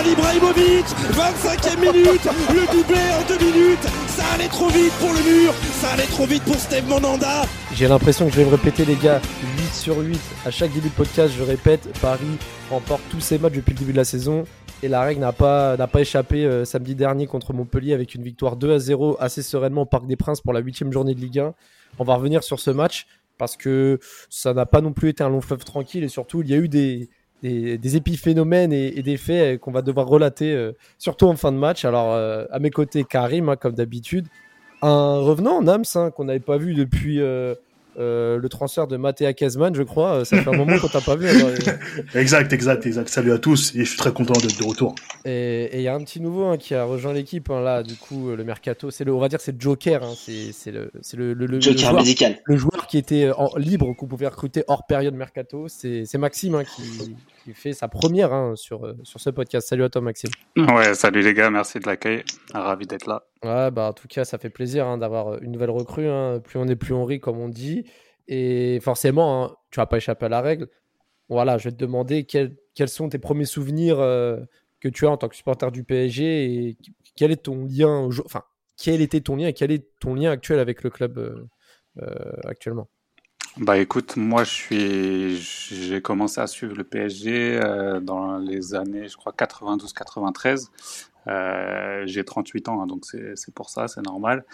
Zlatan Ibrahimovic 25e minute Le doublé en deux minutes. Ça allait trop vite pour le mur Ça allait trop vite pour Steve Monanda. J'ai l'impression que je vais me répéter les gars 8 sur 8 à chaque début de podcast je répète Paris remporte tous ses matchs depuis le début de la saison. Et la règle n'a pas, n'a pas échappé euh, samedi dernier contre Montpellier avec une victoire 2 à 0 assez sereinement au Parc des Princes pour la huitième journée de Ligue 1. On va revenir sur ce match parce que ça n'a pas non plus été un long fleuve tranquille et surtout il y a eu des, des, épiphénomènes et, des faits qu'on va devoir relater euh, surtout en fin de match. Alors euh, à mes côtés Karim hein, comme d'habitude, un revenant Nams hein, qu'on n'avait pas vu depuis euh, euh, le transfert de Mathéa Kezman, je crois. Ça fait un moment qu'on t'a pas vu. Alors, exact, exact, exact. Salut à tous et je suis très content d'être de retour. Et il y a un petit nouveau hein, qui a rejoint l'équipe hein, là, du coup, le mercato. C'est le, on va dire, c'est le Joker. Hein, c'est le, c'est le, le, le, Joker joueur, médical. Le joueur qui était en, libre qu'on pouvait recruter hors période mercato. C'est Maxime hein, qui, qui, fait sa première hein, sur sur ce podcast. Salut à toi, Maxime. Ouais, salut les gars, merci de l'accueil. Ravi d'être là. Ouais, bah en tout cas, ça fait plaisir hein, d'avoir une nouvelle recrue. Hein. Plus on est, plus on rit, comme on dit. Et forcément, tu vas pas échapper à la règle. Voilà, je vais te demander quel, quels sont tes premiers souvenirs euh, que tu as en tant que supporter du PSG et quel est ton lien, enfin, quel était ton lien et quel est ton lien actuel avec le club euh, euh, actuellement? Bah écoute, moi je suis, j'ai commencé à suivre le PSG euh, dans les années, je crois 92-93. Euh, j'ai 38 ans, hein, donc c'est pour ça, c'est normal.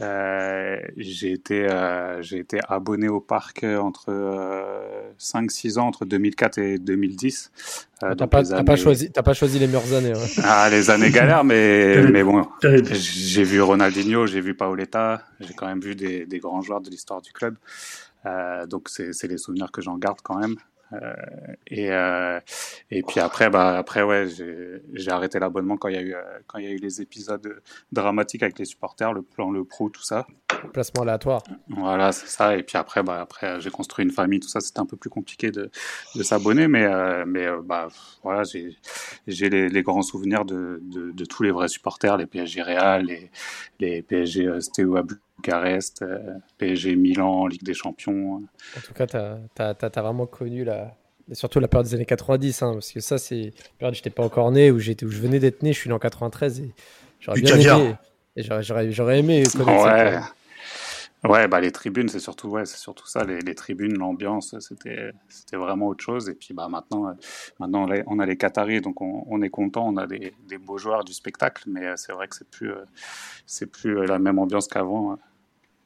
Euh, j'ai été, euh, j'ai été abonné au parc entre 5-6 ans, entre 2004 et 2010. Euh, T'as pas, années... pas, choisi, pas choisi les meilleures années. Ouais. Ah, les années galères, mais, mais bon, j'ai vu Ronaldinho, j'ai vu Paoletta, j'ai quand même vu des, des grands joueurs de l'histoire du club. Euh, donc c'est les souvenirs que j'en garde quand même. Euh, et euh, et puis après bah après ouais j'ai arrêté l'abonnement quand il y a eu quand il y a eu les épisodes dramatiques avec les supporters le plan le pro tout ça placement aléatoire voilà c'est ça et puis après bah après j'ai construit une famille tout ça c'était un peu plus compliqué de, de s'abonner mais euh, mais bah voilà j'ai j'ai les, les, grands souvenirs de, de, de tous les vrais supporters les PSG Real les les PSG euh, Steaua Bucarest, euh, PSG Milan, Ligue des Champions. En tout cas, tu as, as, as, vraiment connu la, surtout la période des années 90, hein, parce que ça, c'est une période où j'étais pas encore né, où, où je venais d'être né, je suis né en 93 et j'aurais bien aimé, j'aurais aimé connaître ouais. ça. Ouais, bah les tribunes, c'est surtout ouais, surtout ça. Les, tribunes, l'ambiance, c'était vraiment autre chose. Et puis bah maintenant, maintenant on a les Qataris, donc on, est content. On a des, beaux joueurs du spectacle, mais c'est vrai que c'est plus c'est plus la même ambiance qu'avant.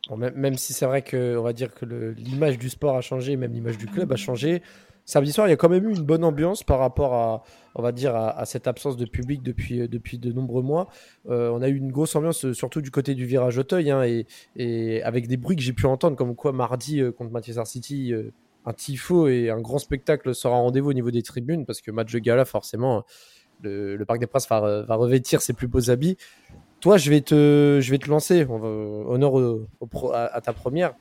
Bon, même, même, si c'est vrai que on va dire que l'image du sport a changé, même l'image du club a changé. Samedi soir, il y a quand même eu une bonne ambiance par rapport à, on va dire, à, cette absence de public depuis, depuis de nombreux mois. Euh, on a eu une grosse ambiance, surtout du côté du virage Auteuil, hein, et, avec des bruits que j'ai pu entendre, comme quoi mardi euh, contre Manchester City, euh, un tifo et un grand spectacle sera rendez-vous au niveau des tribunes, parce que match de gala, forcément, le, Parc des Princes va, va, revêtir ses plus beaux habits. Toi, je vais te, je vais te lancer, on va, honneur à, ta première.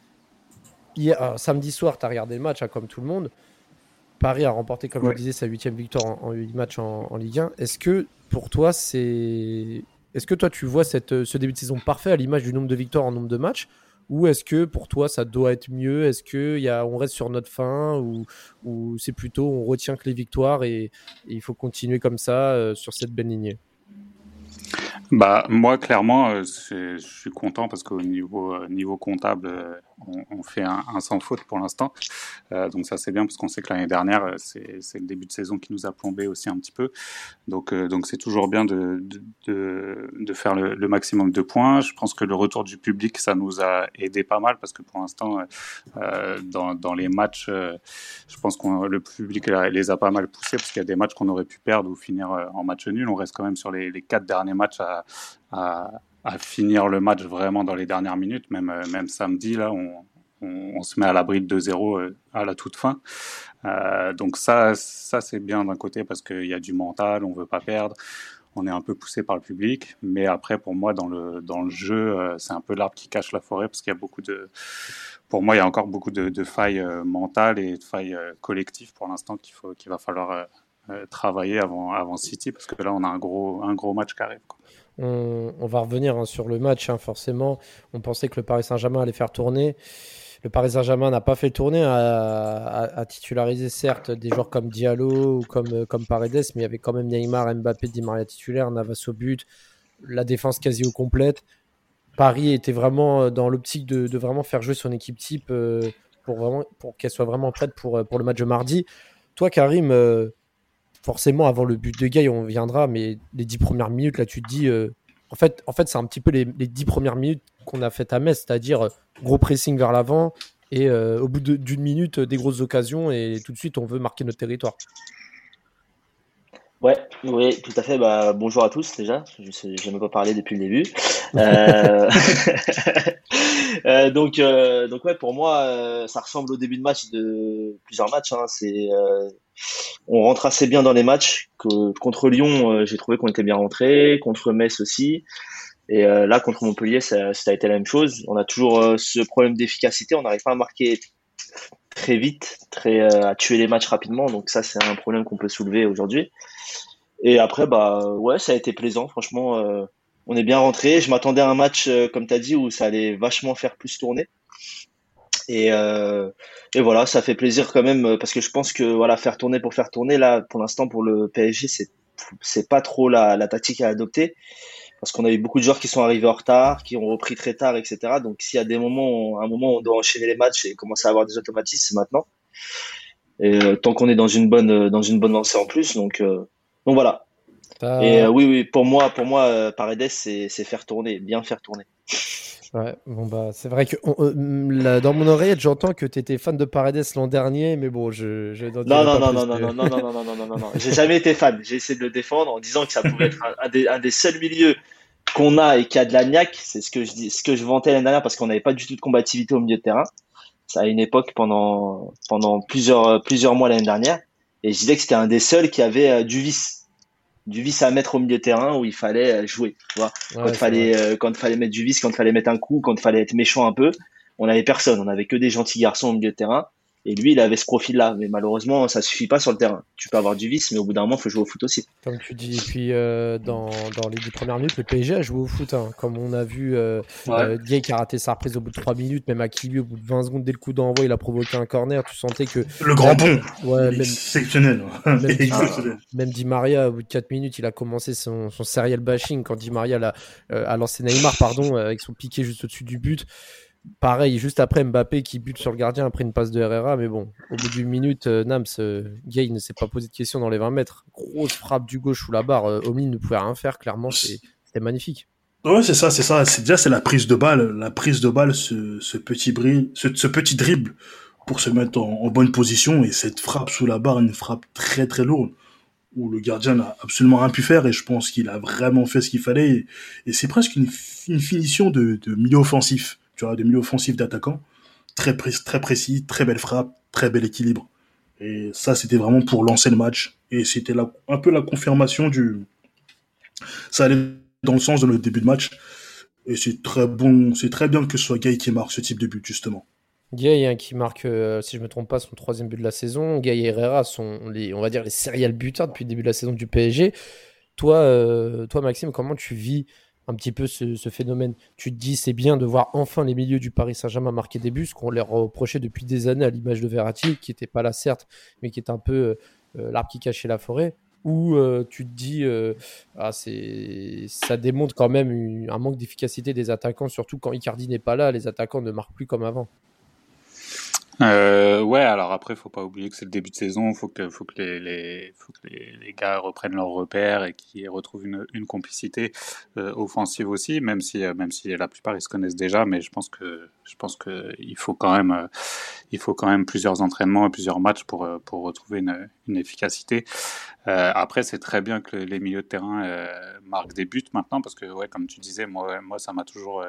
Hier, samedi soir, tu as regardé le match, hein, comme tout le monde. Paris a remporté, comme ouais. je disais, sa huitième victoire en, en 8 matchs en, en Ligue 1. Est-ce que pour toi, c'est. Est-ce que toi, tu vois cette, ce début de saison parfait à l'image du nombre de victoires en nombre de matchs? Ou est-ce que pour toi, ça doit être mieux? Est-ce qu'on reste sur notre fin Ou, ou c'est plutôt on retient que les victoires et, et il faut continuer comme ça euh, sur cette belle lignée? Bah moi clairement euh, je suis content parce qu'au niveau euh, niveau comptable on, fait un, sans faute pour l'instant. Euh, donc ça c'est bien parce qu'on sait que l'année dernière euh, c'est le début de saison qui nous a plombé aussi un petit peu. Donc euh, c'est toujours bien de, faire le, maximum de points. Je pense que le retour du public ça nous a aidé pas mal parce que pour l'instant dans, les matchs je pense que le public les a pas mal poussés parce qu'il y a des matchs qu'on aurait pu perdre ou finir en match nul. On reste quand même sur les, quatre derniers matchs à, à, finir le match vraiment dans les dernières minutes. Même, même samedi, là, on, on, se met à l'abri de 2-0 à la toute fin. Euh, donc ça, ça c'est bien d'un côté parce qu'il y a du mental, on veut pas perdre. on est un peu poussé par le public. Mais après, pour moi, dans le, dans le jeu, euh, c'est un peu l'arbre qui cache la forêt parce qu'il y a beaucoup de. Pour moi, il y a encore beaucoup de, failles euh, mentales et de failles euh, collectives pour l'instant qu'il faut qu'il va falloir travailler avant, avant City parce que là, on a un gros, un gros match qui arrive. On, va revenir hein, sur le match, hein, forcément. On pensait que le Paris Saint-Germain allait faire tourner. Le Paris Saint-Germain n'a pas fait tourner, à, titulariser certes des joueurs comme Diallo ou comme, euh, comme Paredes, mais il y avait quand même Neymar, Mbappé, Di Maria titulaire, Navas au but, la défense quasi au complète. Paris était vraiment euh, dans l'optique de, vraiment faire jouer son équipe type euh, pour, pour qu'elle soit vraiment prête pour, pour le match de mardi. Toi, Karim, forcément, avant le but de Gay, on viendra, mais les dix premières minutes, là, tu te dis, en fait, en fait c'est un petit peu les, dix premières minutes qu'on a faites à Metz, c'est-à-dire euh, gros pressing vers l'avant et euh, au bout d'une minute, des grosses occasions et tout de suite, on veut marquer notre territoire. Ouais, oui, tout à fait. Bah, bonjour à tous déjà. Je n'ai même pas parlé depuis le début. Euh, donc, donc ouais, pour moi, ça ressemble au début de match de plusieurs matchs. Hein. C'est on rentre assez bien dans les matchs. Contre Lyon, euh, j'ai trouvé qu'on était bien rentré. Contre Metz aussi. Et euh, là, contre Montpellier, ça, a été la même chose. On a toujours euh, ce problème d'efficacité. On n'arrive pas à marquer très vite, à tuer les matchs rapidement. Donc ça, c'est un problème qu'on peut soulever aujourd'hui. Et après, bah ouais, ça a été plaisant. Franchement, on est bien rentré. Je m'attendais à un match, comme tu as dit, où ça allait vachement faire plus tourner. Et, euh, et voilà, ça fait plaisir quand même parce que je pense que voilà, faire tourner pour faire tourner là, pour l'instant pour le PSG, c'est c'est pas trop la, la tactique à adopter parce qu'on a eu beaucoup de joueurs qui sont arrivés en retard, qui ont repris très tard, etc. Donc s'il y a des moments, un moment où on doit enchaîner les matchs et commencer à avoir des automatismes, c'est maintenant. Et euh, tant qu'on est dans une bonne dans une bonne lancée en plus, donc euh, donc voilà. Et euh, oui oui, pour moi pour moi Paredes c'est faire tourner, bien faire tourner. Ouais, bon bah c'est vrai que euh, dans mon oreille j'entends que tu étais fan de Paredes l'an dernier, mais bon je, je non, non, non, non, non, non, non, non, non, non, non, non, non, non, j'ai jamais été fan. J'ai essayé de le défendre en disant que ça pouvait être un, des, un des seuls milieux qu'on a et qui a de la niaque. C'est ce que je dis, ce que je vantais l'année dernière parce qu'on n'avait pas du tout de combativité au milieu de terrain. Ça a une époque pendant pendant plusieurs plusieurs mois l'année dernière et je disais que c'était un des seuls qui avait du vice du vice à mettre au milieu de terrain où il fallait euh, jouer. Tu vois quand il fallait euh, quand fallait mettre du vice, quand il fallait mettre un coup, quand il fallait être méchant un peu, on avait personne. On avait que des gentils garçons au milieu de terrain. Et lui, il avait ce profil-là. Mais malheureusement, ça suffit pas sur le terrain. Tu peux avoir du vice, mais au bout d'un moment, il faut jouer au foot aussi. Comme tu dis. Et puis, euh, dans, dans, les 10 premières minutes, le PSG a joué au foot. Hein. Comme on a vu, euh, euh qui a raté sa reprise au bout de 3 minutes. Même Akili, au bout de 20 secondes, dès le coup d'envoi, il a provoqué un corner. Tu sentais que. Le grand pont ouais, même, Exceptionnel. Même, Di, Maria, au bout de 4 minutes, il a commencé son, son serial bashing. Quand Di Maria a, euh, a lancé Neymar, pardon, avec son piqué juste au-dessus du but. Pareil, juste après Mbappé qui bute sur le gardien après une passe de Herrera, mais bon, au bout d'une minute, euh, Nams, euh, Gay ne s'est pas posé de questions dans les 20 mètres. Grosse frappe du gauche sous la barre, euh, ne pouvait rien faire, clairement, c'était magnifique. Ouais, c'est ça, c'est ça. Déjà c'est la prise de balle, la prise de balle, ce, petit bris, ce, petit dribble pour se mettre en, bonne position et cette frappe sous la barre, une frappe très très lourde où le gardien n'a absolument rien pu faire et je pense qu'il a vraiment fait ce qu'il fallait et, c'est presque une, finition de milieu offensif tu des milieux offensifs d'attaquants, très, très précis, très belle frappe, très bel équilibre. Et ça, c'était vraiment pour lancer le match. Et c'était un peu la confirmation du. Ça allait dans le sens de le début de match. Et c'est très bon, c'est très bien que ce soit Gay qui marque ce type de but, justement. Gay hein, qui marque, euh, si je me trompe pas, son troisième but de la saison. Gay et Herrera on va dire, les serial buteurs depuis le début de la saison du PSG. Toi, euh, toi Maxime, comment tu vis un petit peu ce, phénomène. Tu te dis, c'est bien de voir enfin les milieux du Paris Saint-Germain marquer des buts, ce qu'on leur reprochait depuis des années à l'image de Verratti, qui n'était pas là certes, mais qui est un peu euh, l'arbre qui cachait la forêt. Ou euh, tu te dis, euh, ah, ça démontre quand même un manque d'efficacité des attaquants, surtout quand Icardi n'est pas là, les attaquants ne marquent plus comme avant. Euh, ouais, alors après, faut pas oublier que c'est le début de saison, faut que, faut que les, les, les, gars reprennent leurs repères et qu'ils retrouvent une, une complicité euh, offensive aussi, même si, euh, même si la plupart ils se connaissent déjà, mais je pense que, je pense que il faut quand même, euh, il faut quand même plusieurs entraînements et plusieurs matchs pour, pour retrouver une, une efficacité. Euh, après, c'est très bien que les milieux de terrain euh, marquent des buts maintenant, parce que, ouais, comme tu disais, moi, moi ça m'a toujours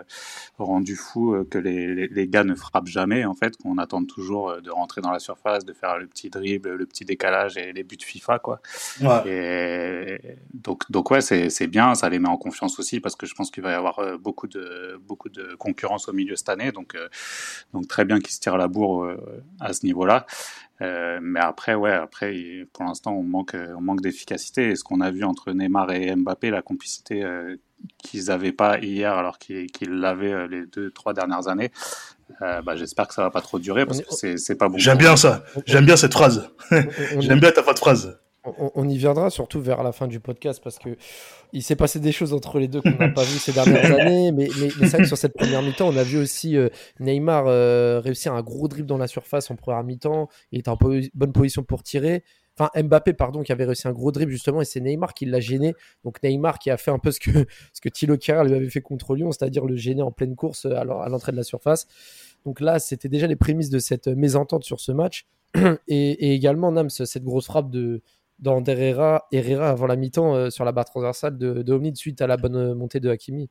rendu fou que les, les, les, gars ne frappent jamais, en fait, qu'on attend toujours toujours de rentrer dans la surface, de faire le petit dribble, le petit décalage et les buts FIFA, quoi. Ouais. Et donc, donc ouais, c'est bien, ça les met en confiance aussi parce que je pense qu'il va y avoir beaucoup de, beaucoup de concurrence au milieu cette année. Donc, donc très bien qu'ils se tirent la bourre à ce niveau-là. Euh, mais après, ouais, après, pour l'instant, on manque, on manque d'efficacité. Et ce qu'on a vu entre Neymar et Mbappé, la complicité euh, qu'ils n'avaient pas hier, alors qu'ils l'avaient euh, les deux, trois dernières années, bah, j'espère que ça va pas trop durer parce que c'est pas bon. J'aime bien ça. J'aime bien cette phrase. J'aime bien ta phrase. On, y viendra surtout vers la fin du podcast parce que il s'est passé des choses entre les deux qu'on n'a pas vu ces dernières années. Mais, mais, c'est vrai que sur cette première mi-temps, on a vu aussi euh, Neymar euh, réussir un gros dribble dans la surface en première mi-temps. Il était en bonne position pour tirer. Enfin, Mbappé, pardon, qui avait réussi un gros dribble justement, et c'est Neymar qui l'a gêné. Donc Neymar qui a fait un peu ce que, ce que Thilo Kerr lui avait fait contre Lyon, c'est-à-dire le gêner en pleine course à l'entrée de la surface. Donc là, c'était déjà les prémices de cette mésentente sur ce match. Et, également, Nams, cette grosse frappe de, dans Herrera, avant la mi-temps euh, sur la barre transversale de, de Omnid suite à la bonne euh, montée de Hakimi.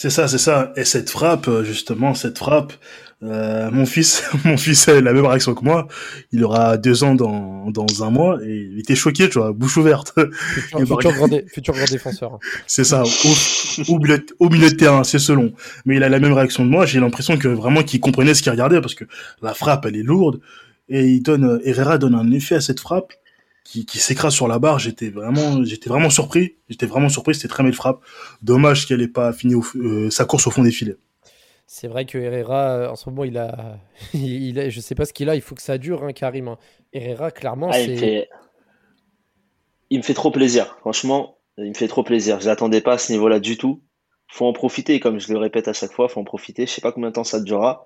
C'est ça, c'est ça. Et cette frappe, euh, justement, cette frappe, euh, mon fils, mon fils a la même réaction que moi. Il aura deux ans dans, dans un mois et il était choqué, tu vois, bouche ouverte. Futur, futur, grand, futur grand, défenseur. C'est ça, au, au, milieu, au, milieu, de terrain, c'est selon. Mais il a la même réaction de moi. J'ai l'impression que vraiment qu'il comprenait ce qu'il regardait parce que la frappe, elle est lourde et il donne, Herrera donne un effet à cette frappe qui, qui s'écrase sur la barre. J'étais vraiment, j'étais vraiment surpris. J'étais vraiment surpris. C'était très belle frappe. Dommage qu'elle n'ait pas fini euh, sa course au fond des filets. C'est vrai que Herrera, euh, en ce moment, il a, il a je sais pas ce qu'il a. Il faut que ça dure, hein, Karim. Hein. Herrera, clairement, ah, il, me fait... il me fait trop plaisir. Franchement, il me fait trop plaisir. Je l'attendais pas à ce niveau-là du tout. Faut en profiter, comme je le répète à chaque fois, faut en profiter. Je sais pas combien de temps ça durera.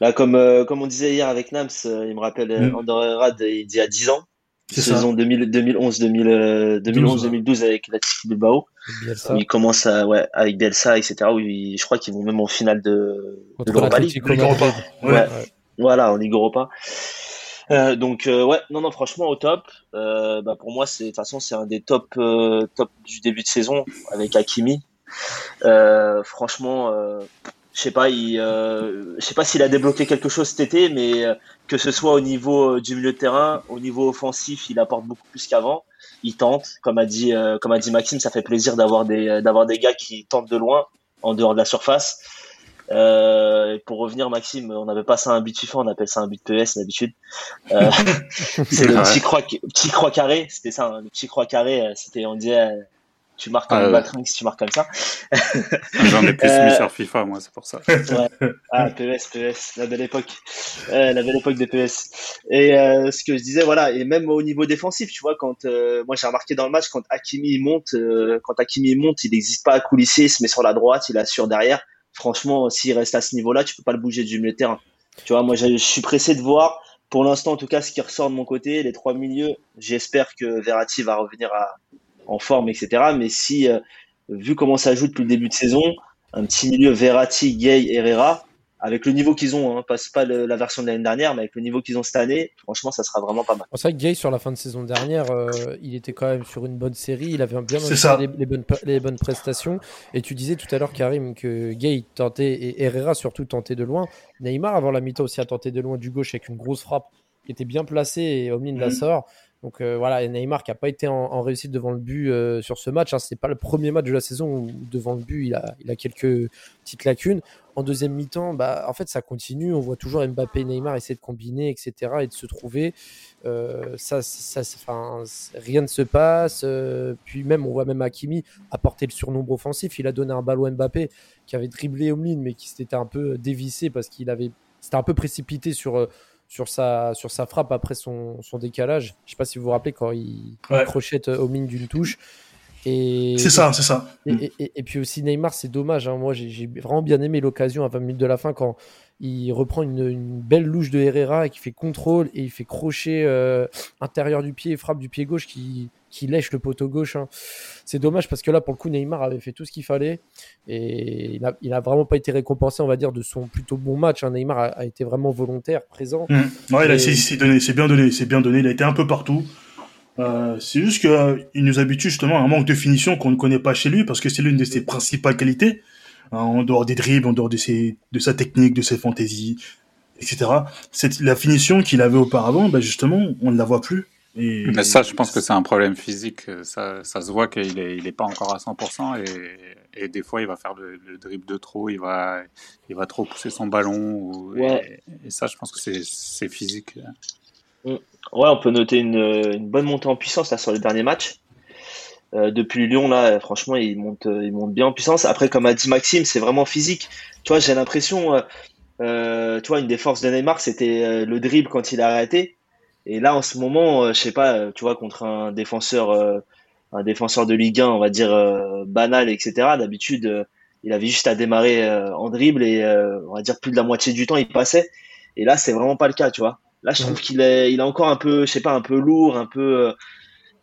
Là, comme, euh, comme on disait hier avec Nams, il me rappelle mm. André Herrera il dit à 10 ans saison 2011 2012 avec l'Athletic Bilbao. Bielsa. il commence à, ouais, avec Bielsa etc où je crois qu'ils vont même en finale de, de l'Europa League. ouais. voilà en Ligue Europa. Euh, donc euh, ouais non non franchement au top. Euh, bah, pour moi c'est de toute façon c'est un des top euh, top du début de saison avec Hakimi. Euh, franchement je sais pas, il, euh, je sais pas s'il a débloqué quelque chose cet été, mais euh, que ce soit au niveau euh, du milieu de terrain, au niveau offensif, il apporte beaucoup plus qu'avant. Il tente, comme a dit, comme a dit Maxime, ça fait plaisir d'avoir des, d'avoir des gars qui tentent de loin, en dehors de la surface. Euh, pour revenir, Maxime, on n'avait pas ça un but FIFA, on appelle ça un but PS d'habitude. Euh, c'est le petit croix, petit croix carré, c'était ça, hein, le petit croix carré. C'était, on disait, tu marques comme ah, si tu marques comme ça. J'en ai plus mis euh, sur FIFA, moi, c'est pour ça. Ouais. Ah, PS, PS, la belle époque. Euh, la belle époque des PS. Et euh, ce que je disais, voilà, et même au niveau défensif, tu vois, quand euh, moi j'ai remarqué dans le match, quand Hakimi monte, quand Hakimi monte, il n'existe pas à coulisser, il se met sur la droite, il assure derrière. Franchement, s'il reste à ce niveau-là, tu peux pas le bouger du milieu de terrain. Tu vois, moi je suis pressé de voir, pour l'instant en tout cas, ce qui ressort de mon côté, les trois milieux. J'espère que Verratti va revenir à, en forme, etc. Mais si, euh, vu comment ça joue depuis le début de saison, un petit milieu Verratti, Gay, Herrera, avec le niveau qu'ils ont, hein, pas, pas la version de l'année dernière, mais avec le niveau qu'ils ont cette année, franchement, ça sera vraiment pas mal. C'est vrai que Gay, sur la fin de saison dernière, euh, il était quand même sur une bonne série, il avait bien les, les, bonnes, les bonnes prestations. Et tu disais tout à l'heure, Karim, que Gay tentait, et Herrera surtout tentait de loin. Neymar, avant la mi-temps aussi, a tenté de loin du gauche avec une grosse frappe qui était bien placée et Omni la mhm. sort. Donc euh, voilà, Neymar qui n'a pas été en, réussite devant le but euh, sur ce match. Hein, c'est pas le premier match de la saison où devant le but il a, quelques petites lacunes. En deuxième mi-temps, bah, en fait ça continue. On voit toujours Mbappé et Neymar essayer de combiner, etc. et de se trouver. Euh, ça, ça, enfin, rien ne se passe. puis même, on voit même Hakimi apporter le surnombre offensif. Il a donné un ballon à Mbappé qui avait dribblé Omlin mais qui s'était un peu dévissé parce qu'il avait, c'était un peu précipité sur sur sa, sur sa frappe après son, son décalage. Je sais pas si vous vous rappelez quand il, crochette au mine d'une touche. C'est ça, c'est ça. Et, et, puis aussi Neymar, c'est dommage. Hein. Moi, j'ai vraiment bien aimé l'occasion à 20 minutes de la fin quand il reprend une, une, belle louche de Herrera et qui fait contrôle et il fait crochet euh, intérieur du pied et frappe du pied gauche qui, qui lèche le poteau gauche. Hein. C'est dommage parce que là, pour le coup, Neymar avait fait tout ce qu'il fallait et il n'a il a vraiment pas été récompensé, on va dire, de son plutôt bon match. Hein. Neymar a, été vraiment volontaire, présent. Mmh. Ouais, c'est bien donné, c'est bien donné. Il a été un peu partout. Euh, c'est juste qu'il euh, nous habitue justement à un manque de finition qu'on ne connaît pas chez lui parce que c'est l'une de ses principales qualités. Hein, en dehors des dribbles, en dehors de, ses, de sa technique, de ses fantaisies. etc. C'est la finition qu'il avait auparavant, bah justement, on ne la voit plus. Et... Mais ça, je pense que c'est un problème physique. Ça, ça se voit qu'il est, il est pas encore à 100% et, et des fois, il va faire le, le, dribble de trop, il va, il va trop pousser son ballon. et, et, ça, je pense que c'est physique. Mm. Ouais, on peut noter une, une, bonne montée en puissance là sur les derniers matchs. Euh, depuis Lyon là, franchement, il monte, il monte bien en puissance. Après, comme a dit Maxime, c'est vraiment physique. Tu vois, j'ai l'impression, euh, euh tu vois, une des forces de Neymar, c'était euh, le dribble quand il a arrêté. Et là, en ce moment, euh, je sais pas, tu vois, contre un défenseur, un défenseur de Ligue 1, on va dire banal, etc. D'habitude, il avait juste à démarrer en dribble et on va dire plus de la moitié du temps, il passait. Et là, c'est vraiment pas le cas, tu vois. Là, je trouve qu'il est, il est encore un peu, je sais pas, un peu lourd, un peu.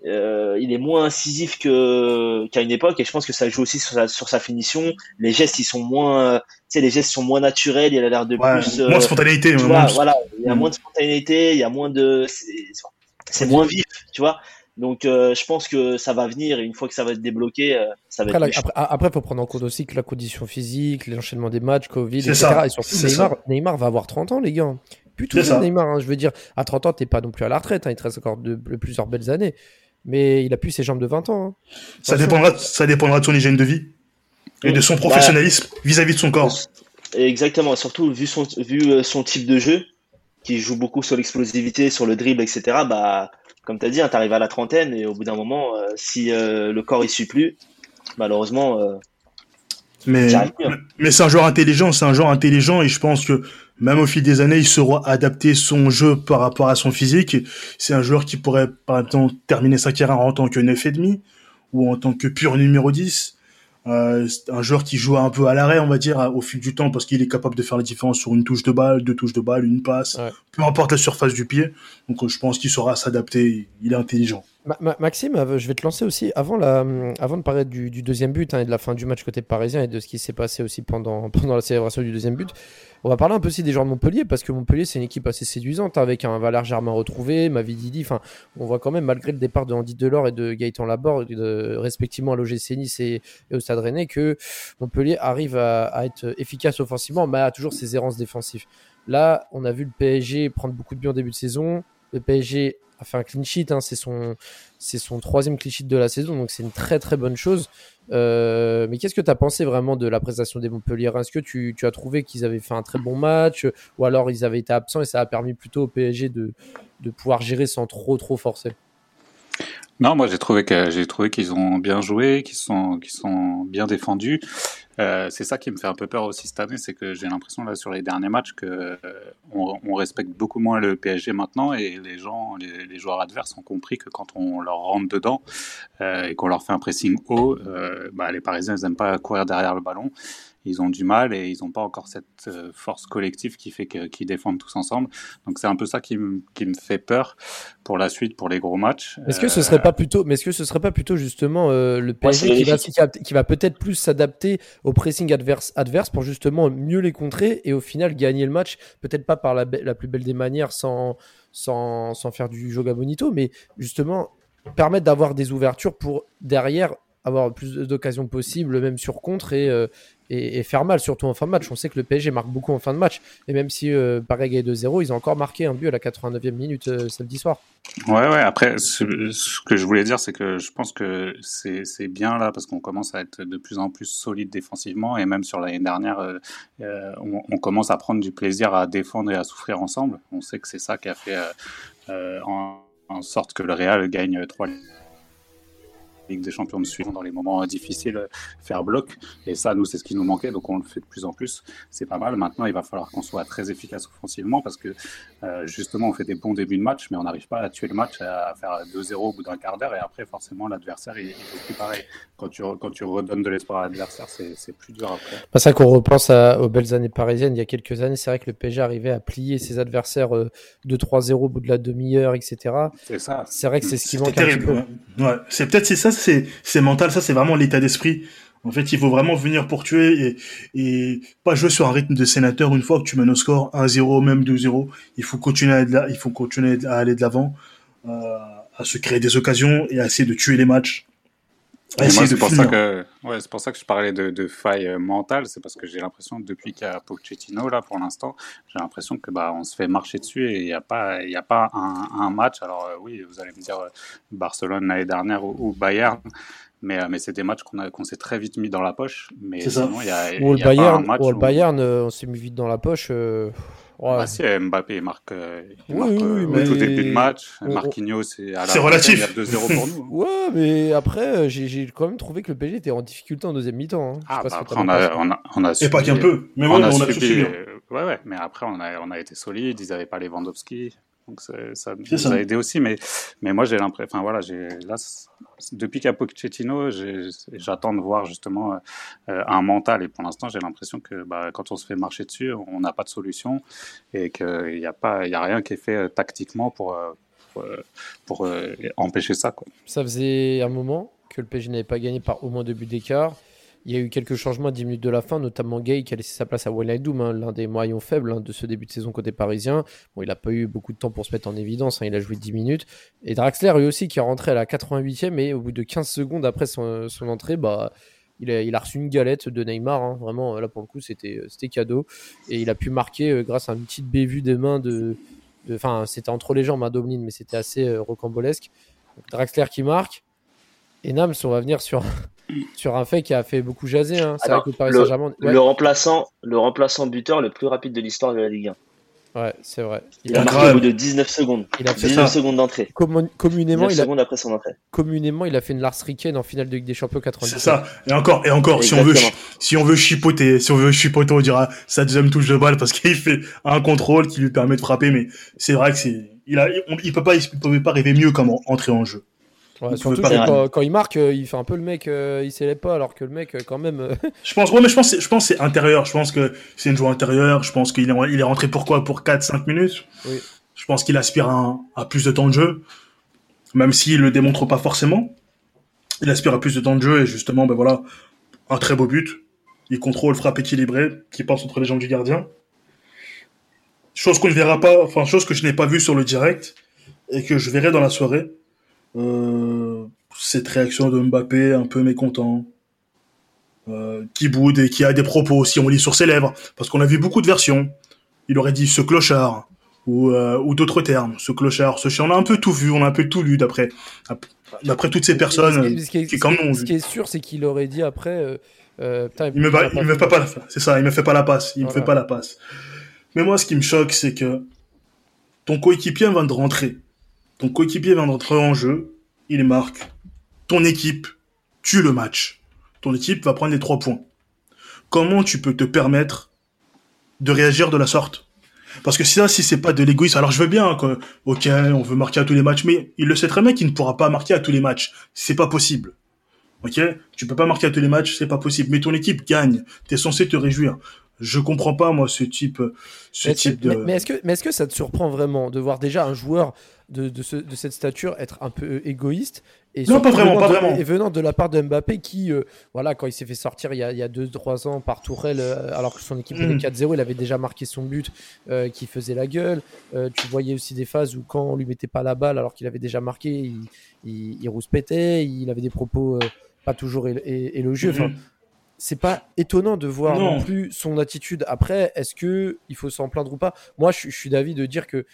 Euh, il est moins incisif que qu'à une époque, et je pense que ça joue aussi sur sa, sur sa finition. Les gestes, ils sont moins, tu sais, les gestes sont moins naturels. Il a l'air de plus. moins de spontanéité. Tu vois, voilà, il y a moins de spontanéité, il y a moins de, c'est moins vif, tu vois. Donc euh, je pense que ça va venir et une fois que ça va être débloqué, euh, ça va après, être. après, après, faut prendre en compte aussi que la condition physique, l'enchaînement des matchs, Covid, etc. Ça. Et surtout Neymar, Neymar va avoir 30 ans, les gars. Plus tout Neymar, hein, je veux dire, à 30 ans, t'es pas non plus à la retraite, hein, il te reste encore de, de, plusieurs belles années. Mais il a plus ses jambes de 20 ans. Hein. Ça, dépendra, ça dépendra de son hygiène de vie et de son professionnalisme vis-à-vis -vis de son corps. Exactement, surtout vu son, vu son type de jeu, qui joue beaucoup sur l'explosivité, sur le dribble, etc. Bah, comme tu as dit, hein, tu arrives à la trentaine et au bout d'un moment, euh, si euh, le corps il suit plus, malheureusement. Euh, mais mais c'est un joueur intelligent, c'est un joueur intelligent et je pense que même au fil des années, il saura adapter son jeu par rapport à son physique. C'est un joueur qui pourrait, par exemple, terminer sa carrière en tant que 9,5 ou en tant que pur numéro 10. Euh, un joueur qui joue un peu à l'arrêt, on va dire, au fil du temps, parce qu'il est capable de faire la différence sur une touche de balle, deux touches de balle, une passe, ouais. peu importe la surface du pied. Donc je pense qu'il saura s'adapter, il est intelligent. Ma Ma Maxime, je vais te lancer aussi, avant, de parler du, deuxième but hein, et de la fin du match côté parisien et de ce qui s'est passé aussi pendant, la célébration du deuxième but, on va parler un peu aussi des joueurs de Montpellier, parce que Montpellier, c'est une équipe assez séduisante, avec un Valère Germain retrouvé, Mavididi, enfin, on voit quand même, malgré le départ de Andy Delors et de Gaëtan Laborde, de, respectivement à l'OGC Nice et, et, au Stade Rennais, que Montpellier arrive à, à, être efficace offensivement, mais a toujours ses errances défensives. Là, on a vu le PSG prendre beaucoup de buts en début de saison, le PSG a fait un clean sheet, hein, c'est son, troisième clean sheet de la saison, donc c'est une très très bonne chose. Euh, mais qu'est-ce que tu as pensé vraiment de la prestation des Montpellier? Est-ce que tu, as trouvé qu'ils avaient fait un très bon match ou alors ils avaient été absents et ça a permis plutôt au PSG de pouvoir gérer sans trop trop forcer? Non, moi j'ai trouvé que j'ai trouvé qu'ils ont bien joué, qu'ils sont qu'ils sont bien défendus. Euh, c'est ça qui me fait un peu peur aussi cette année, c'est que j'ai l'impression là sur les derniers matchs que euh, on, on, respecte beaucoup moins le PSG maintenant et les gens, les, les, joueurs adverses ont compris que quand on leur rentre dedans euh, et qu'on leur fait un pressing haut, euh, bah, les Parisiens ils aiment pas courir derrière le ballon ils ont du mal et ils n'ont pas encore cette euh, force collective qui fait qu'ils défendent tous ensemble. Donc c'est un peu ça qui, qui, me fait peur pour la suite, pour les gros matchs. Est-ce que ce serait pas plutôt, mais est-ce que ce serait pas plutôt justement euh, le PSG ouais, qui, va, qui, va, qui, va, peut-être plus s'adapter au pressing adverse, adverse pour justement mieux les contrer et au final gagner le match, peut-être pas par la, la, plus belle des manières sans, sans, sans faire du joga bonito, mais justement permettre d'avoir des ouvertures pour derrière avoir plus d'occasions possibles, même sur contre, et, euh, et, faire mal, surtout en fin de match. On sait que le PSG marque beaucoup en fin de match. Et même si euh, gagne 2-0, ils ont encore marqué un but à la 89e minute euh, samedi soir. Ouais, ouais. Après, ce, que je voulais dire, c'est que je pense que c'est bien là, parce qu'on commence à être de plus en plus solide défensivement. Et même sur l'année dernière, euh, on, on, commence à prendre du plaisir à défendre et à souffrir ensemble. On sait que c'est ça qui a fait en, en, sorte que le Real gagne 3 Ligue des Champions de suivant dans les moments difficiles, faire bloc. Et ça, nous, c'est ce qui nous manquait, donc on le fait de plus en plus. C'est pas mal. Maintenant, il va falloir qu'on soit très efficace offensivement parce que euh, justement, on fait des bons débuts de match, mais on n'arrive pas à tuer le match, à faire 2-0 au bout d'un quart d'heure. Et après, forcément, l'adversaire, il, il fait plus pareil. Quand tu, quand tu redonnes de l'espoir à l'adversaire, c'est plus dur après. C'est ça qu'on repense à, aux belles années parisiennes. Il y a quelques années, c'est vrai que le PSG arrivait à plier ses adversaires euh, 2-3-0 au bout de la demi-heure, etc. C'est ça. C'est vrai que c'est ce qui manque terrible, un petit peu. Ouais. ouais. C'est peut-être c'est ça, c'est mental, ça c'est vraiment l'état d'esprit. En fait, il faut vraiment venir pour tuer et, pas jouer sur un rythme de sénateur une fois que tu mènes au score 1-0, même 2-0. Il faut continuer à, là, il faut continuer à aller de l'avant, euh, à se créer des occasions et à essayer de tuer les matchs. C'est pour, ça que, ouais, c'est pour ça que je parlais de, de faille euh, mentale, c'est parce que j'ai l'impression, depuis qu'il y a Pochettino, là, pour l'instant, j'ai l'impression que bah, on se fait marcher dessus et il n'y a pas, il a pas un, un match. Alors, euh, oui, vous allez me dire euh, Barcelone l'année dernière ou, Bayern, mais, mais c'est des matchs qu'on, a, qu'on s'est très vite mis dans la poche. Mais sinon, il y a, ou le Bayern, pas un match ou le Bayern, on s'est mis vite dans la poche. Ouais. Bah, si Mbappé marque, il marque oui, oui, mais... tout début de match. Marquinhos, c'est à la c'est relatif. Il y a 2-0 pour nous. Hein. ouais, mais après, j'ai quand même trouvé que le PSG était en difficulté en deuxième mi-temps. Hein. Ah, bah après, on a, on, a, on a subi, Et pas qu'un peu. Mais on, a, on a subi, euh, ouais, ouais, mais après, on a, on a été solide. Ils n'avaient pas les Lewandowski. Donc ça nous ça. a aidé aussi. Mais, mais moi, j'ai l'impression. Enfin, voilà, là, depuis qu'il y a Pochettino, j'attends de voir justement euh, un mental. Et pour l'instant, j'ai l'impression que bah, quand on se fait marcher dessus, on n'a pas de solution et qu'il n'y a, pas, il y a rien qui est fait euh, tactiquement pour, euh, pour, pour empêcher ça. Quoi. Ça faisait un moment que le PSG n'avait pas gagné par au moins deux buts d'écart. Il y a eu quelques changements à 10 minutes de la fin, notamment Gay qui a laissé sa place à Wijnaldum, hein, l'un des moyens faibles hein, de ce début de saison côté parisien. Bon, il n'a pas eu beaucoup de temps pour se mettre en évidence, hein, il a joué 10 minutes. Et Draxler, lui aussi, qui est rentré à la 88e, et au bout de 15 secondes après son, entrée, bah, il a, reçu une galette de Neymar. Vraiment, là pour le coup, c'était cadeau. Et il a pu marquer euh, grâce à une petite bévue des mains de. Enfin, c'était entre les jambes à Domlin, mais c'était assez euh, rocambolesque. Draxler qui marque. Et Nams, on va venir sur, sur un fait qui a fait beaucoup jaser. Hein. C'est vrai que Paris Saint-Germain. Le, remplaçant, le remplaçant buteur le plus rapide de l'histoire de la Ligue 1. Ouais, c'est vrai. Il, a marqué au bout de 19 secondes. Il a fait 19 secondes d'entrée. communément, il a... secondes après son entrée. Communément, il a fait une Lars Ricken en finale de Ligue des Champions 90. C'est ça. Et encore, et encore, si on veut, si on veut chipoter, si on veut chipoter, on dira sa deuxième touche de balle parce qu'il fait un contrôle qui lui permet de frapper. Mais c'est vrai que c'est, il a, il, peut pas, il peut pas rêver mieux comme entrer en jeu surtout quand, quand, il marque, euh, il fait un peu le mec, euh, il s'élève pas, alors que le mec, euh, quand même. je pense, ouais, mais je pense, je pense c'est intérieur. Je pense que c'est une joie intérieure. Je pense qu'il est, il est rentré pourquoi? Pour 4-5 minutes. Oui. Je pense qu'il aspire à, à, plus de temps de jeu, même s'il le démontre pas forcément. Il aspire à plus de temps de jeu et justement, ben voilà, un très beau but. Il contrôle, frappe équilibrée, qui passe entre les jambes du gardien. Chose qu'on ne verra pas, enfin chose que je n'ai pas vue sur le direct et que je verrai dans la soirée cette réaction de Mbappé un peu mécontent, euh, qui boude et qui a des propos, si on lit sur ses lèvres, parce qu'on a vu beaucoup de versions. Il aurait dit ce clochard ou, euh, ou d'autres termes, ce clochard, ce chien. On a un peu tout vu, on a un peu tout lu d'après d'après toutes ces personnes ce qui, est, qui, Ce qui est sûr, c'est qu'il aurait dit après. Euh, il me, il me fait pas la c'est ça, il me fait pas la passe, il me fait pas la passe. Mais moi, ce qui me choque, c'est que ton coéquipier vient de rentrer. Ton coéquipier vient d'entrer en jeu, il marque. Ton équipe tue le match. Ton équipe va prendre les trois points. Comment tu peux te permettre de réagir de la sorte? Parce que ça, si c'est pas de l'égoïsme, alors je veux bien, que, ok, on veut marquer à tous les matchs, mais il le sait très bien qu'il ne pourra pas marquer à tous les matchs. C'est pas possible. Ok, tu peux pas marquer à tous les matchs, c'est pas possible. Mais ton équipe gagne, t'es censé te réjouir. Je comprends pas moi ce type, ce type de. Mais, est-ce que, mais est-ce que ça te surprend vraiment de voir déjà un joueur de, de, ce, de cette stature être un peu égoïste et non, pas vraiment, pas vraiment. Et venant de la part de Mbappé qui, euh, voilà, quand il s'est fait sortir il y a 2-3 ans par Tourelle, euh, alors que son équipe mm. 4-0, il avait déjà marqué son but euh, qui faisait la gueule. tu voyais aussi des phases où quand on lui mettait pas la balle alors qu'il avait déjà marqué, il, il, il rouspétait, il avait des propos pas toujours élogieux. Enfin, mm-hmm c'est pas étonnant de voir non. plus son attitude. Après, est-ce que il faut s'en plaindre ou pas? Moi, je, suis d'avis de dire que